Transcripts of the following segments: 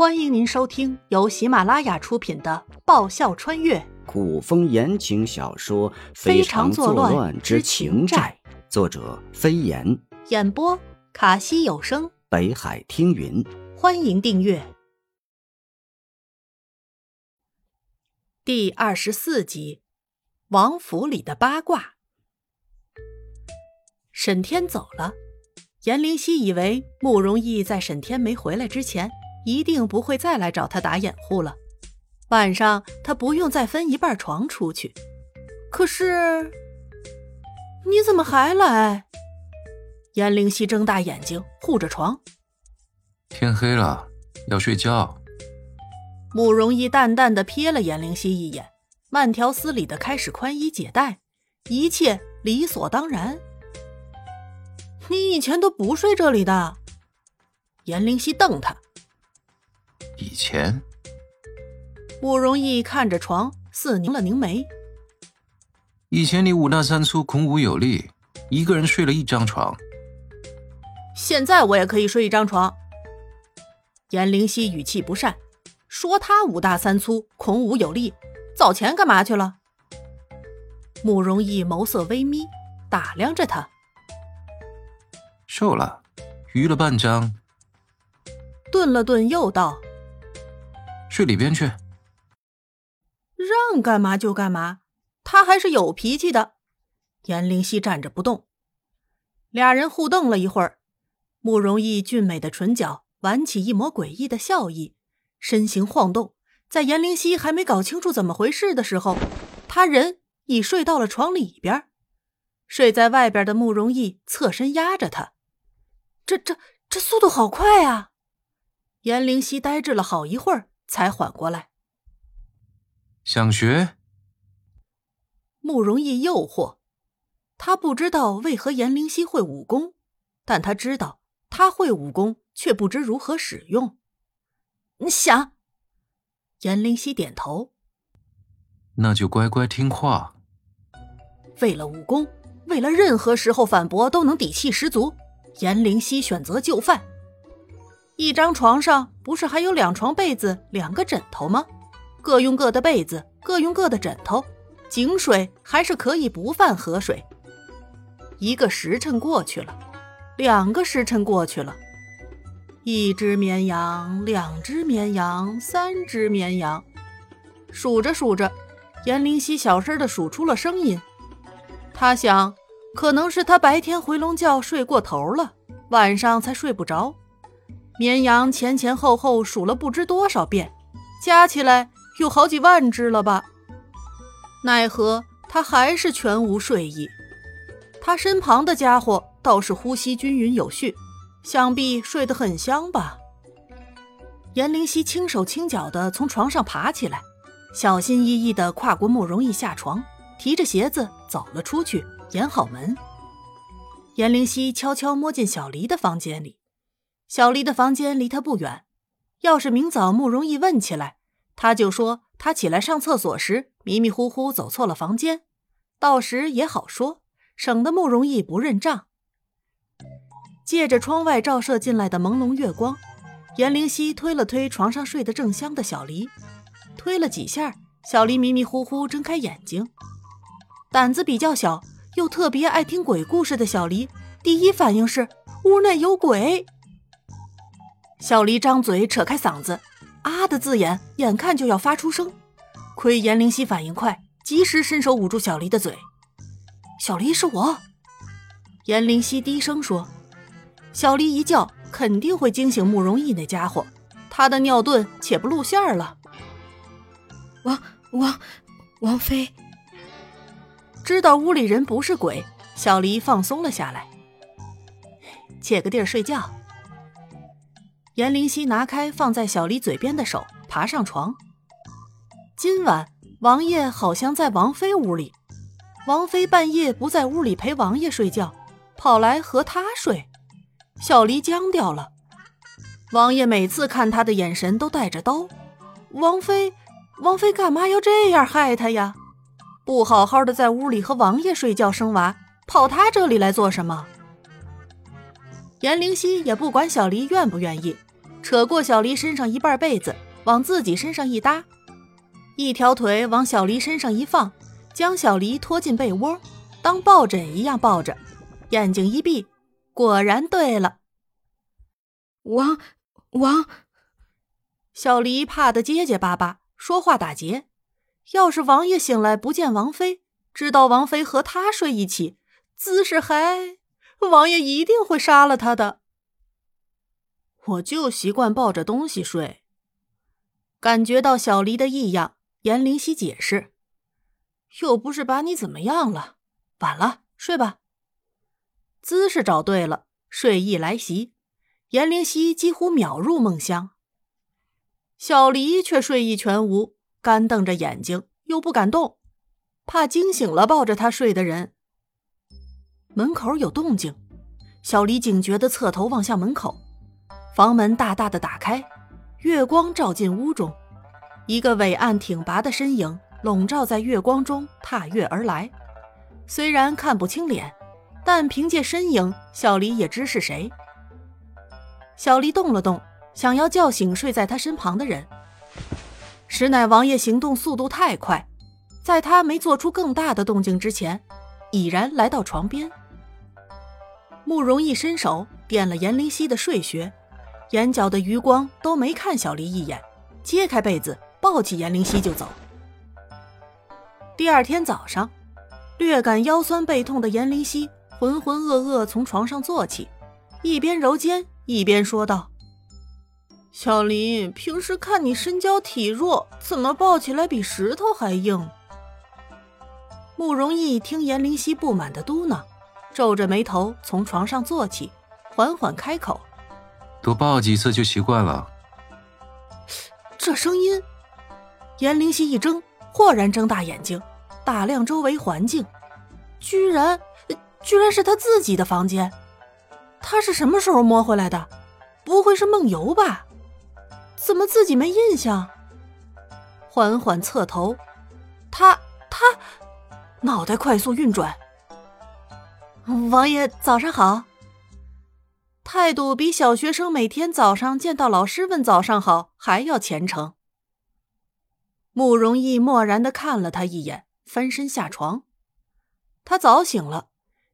欢迎您收听由喜马拉雅出品的《爆笑穿越古风言情小说《非常作乱之情债》，作者飞檐，演播卡西有声，北海听云。欢迎订阅。第二十四集，王府里的八卦。沈天走了，颜灵犀以为慕容易在沈天没回来之前。一定不会再来找他打掩护了。晚上他不用再分一半床出去。可是，你怎么还来？颜灵犀睁大眼睛护着床。天黑了，要睡觉。慕容易淡淡的瞥了颜灵犀一眼，慢条斯理的开始宽衣解带，一切理所当然。你以前都不睡这里的？颜灵犀瞪他。以前，慕容易看着床，似凝了凝眉。以前你五大三粗，孔武有力，一个人睡了一张床。现在我也可以睡一张床。颜灵犀语气不善，说他五大三粗，孔武有力，早前干嘛去了？慕容易眸色微眯，打量着他。瘦了，余了半张。顿了顿，又道。去里边去，让干嘛就干嘛，他还是有脾气的。颜灵犀站着不动，俩人互瞪了一会儿。慕容易俊美的唇角挽起一抹诡异的笑意，身形晃动，在颜灵犀还没搞清楚怎么回事的时候，他人已睡到了床里边。睡在外边的慕容易侧身压着他，这这这速度好快啊！颜灵犀呆滞了好一会儿。才缓过来，想学。慕容易诱惑他，不知道为何颜灵犀会武功，但他知道他会武功，却不知如何使用。你想？颜灵犀点头。那就乖乖听话。为了武功，为了任何时候反驳都能底气十足，颜灵犀选择就范。一张床上不是还有两床被子、两个枕头吗？各用各的被子，各用各的枕头，井水还是可以不犯河水。一个时辰过去了，两个时辰过去了，一只绵羊，两只绵羊，三只绵羊，数着数着，颜灵犀小声的数出了声音。他想，可能是他白天回笼觉睡过头了，晚上才睡不着。绵羊前前后后数了不知多少遍，加起来有好几万只了吧？奈何他还是全无睡意。他身旁的家伙倒是呼吸均匀有序，想必睡得很香吧？颜灵犀轻手轻脚地从床上爬起来，小心翼翼地跨过慕容易下床，提着鞋子走了出去，掩好门。颜灵犀悄悄摸进小黎的房间里。小黎的房间离他不远，要是明早慕容易问起来，他就说他起来上厕所时迷迷糊糊走错了房间，到时也好说，省得慕容易不认账。借着窗外照射进来的朦胧月光，颜灵犀推了推床上睡得正香的小黎，推了几下，小黎迷迷糊糊睁开眼睛。胆子比较小又特别爱听鬼故事的小黎，第一反应是屋内有鬼。小黎张嘴，扯开嗓子，啊的字眼，眼看就要发出声。亏颜灵犀反应快，及时伸手捂住小黎的嘴。小黎是我。颜灵犀低声说：“小黎一叫，肯定会惊醒慕容逸那家伙，他的尿遁且不露馅了。”王王王妃知道屋里人不是鬼，小黎放松了下来，借个地儿睡觉。颜灵犀拿开放在小黎嘴边的手，爬上床。今晚王爷好像在王妃屋里，王妃半夜不在屋里陪王爷睡觉，跑来和他睡。小黎僵掉了。王爷每次看他的眼神都带着刀。王妃，王妃干嘛要这样害他呀？不好好的在屋里和王爷睡觉生娃，跑他这里来做什么？颜灵犀也不管小黎愿不愿意。扯过小黎身上一半被子，往自己身上一搭，一条腿往小黎身上一放，将小黎拖进被窝，当抱枕一样抱着，眼睛一闭，果然对了。王王，小黎怕得结结巴巴，说话打结。要是王爷醒来不见王妃，知道王妃和他睡一起，姿势还……王爷一定会杀了他的。我就习惯抱着东西睡。感觉到小黎的异样，颜灵溪解释：“又不是把你怎么样了，晚了，睡吧。”姿势找对了，睡意来袭，颜灵溪几乎秒入梦乡。小黎却睡意全无，干瞪着眼睛，又不敢动，怕惊醒了抱着他睡的人。门口有动静，小黎警觉地侧头望向门口，房门大大的打开，月光照进屋中，一个伟岸挺拔的身影笼罩在月光中踏月而来。虽然看不清脸，但凭借身影，小黎也知是谁。小黎动了动，想要叫醒睡在他身旁的人，实乃王爷行动速度太快，在他没做出更大的动静之前，已然来到床边。慕容易伸手点了颜灵犀的睡穴，眼角的余光都没看小黎一眼，揭开被子，抱起颜灵犀就走。第二天早上，略感腰酸背痛的颜灵犀浑浑噩噩从床上坐起，一边揉肩一边说道：“小林，平时看你身娇体弱，怎么抱起来比石头还硬？”慕容易听颜灵犀不满的嘟囔。皱着眉头从床上坐起，缓缓开口：“多抱几次就习惯了。”这声音，颜灵犀一怔，豁然睁大眼睛，打量周围环境，居然，居然是他自己的房间。他是什么时候摸回来的？不会是梦游吧？怎么自己没印象？缓缓侧头，他他，脑袋快速运转。王爷早上好。态度比小学生每天早上见到老师问早上好还要虔诚。慕容易漠然的看了他一眼，翻身下床。他早醒了，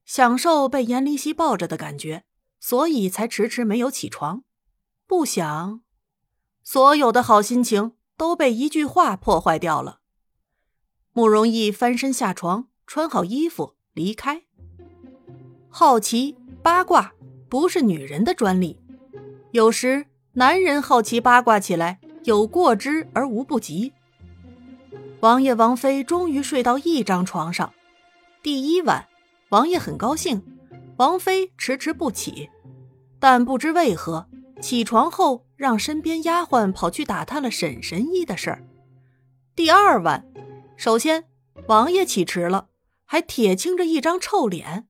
享受被严灵犀抱着的感觉，所以才迟迟没有起床。不想，所有的好心情都被一句话破坏掉了。慕容易翻身下床，穿好衣服离开。好奇八卦不是女人的专利，有时男人好奇八卦起来有过之而无不及。王爷王妃终于睡到一张床上，第一晚，王爷很高兴，王妃迟迟不起，但不知为何起床后让身边丫鬟跑去打探了沈神医的事儿。第二晚，首先王爷起迟了，还铁青着一张臭脸。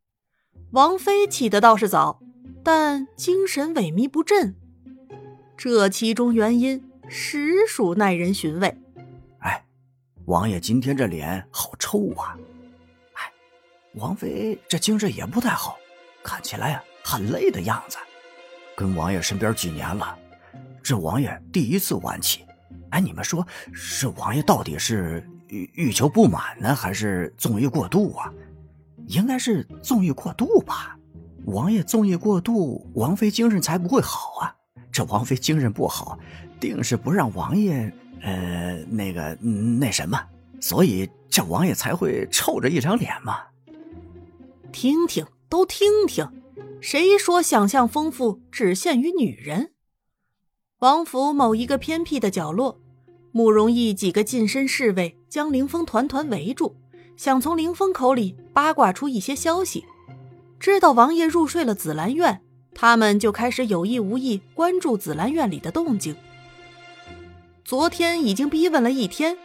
王妃起的倒是早，但精神萎靡不振，这其中原因实属耐人寻味。哎，王爷今天这脸好臭啊！哎，王妃这精神也不太好，看起来很累的样子。跟王爷身边几年了，这王爷第一次晚起。哎，你们说，这王爷到底是欲欲求不满呢，还是纵欲过度啊？应该是纵欲过度吧，王爷纵欲过度，王妃精神才不会好啊。这王妃精神不好，定是不让王爷呃那个那什么，所以这王爷才会臭着一张脸嘛。听听，都听听，谁说想象丰富只限于女人？王府某一个偏僻的角落，慕容易几个近身侍卫将凌风团团围住。想从凌风口里八卦出一些消息，知道王爷入睡了紫兰院，他们就开始有意无意关注紫兰院里的动静。昨天已经逼问了一天，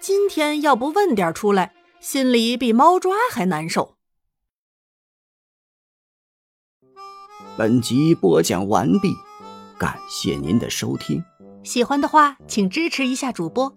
今天要不问点出来，心里比猫抓还难受。本集播讲完毕，感谢您的收听。喜欢的话，请支持一下主播。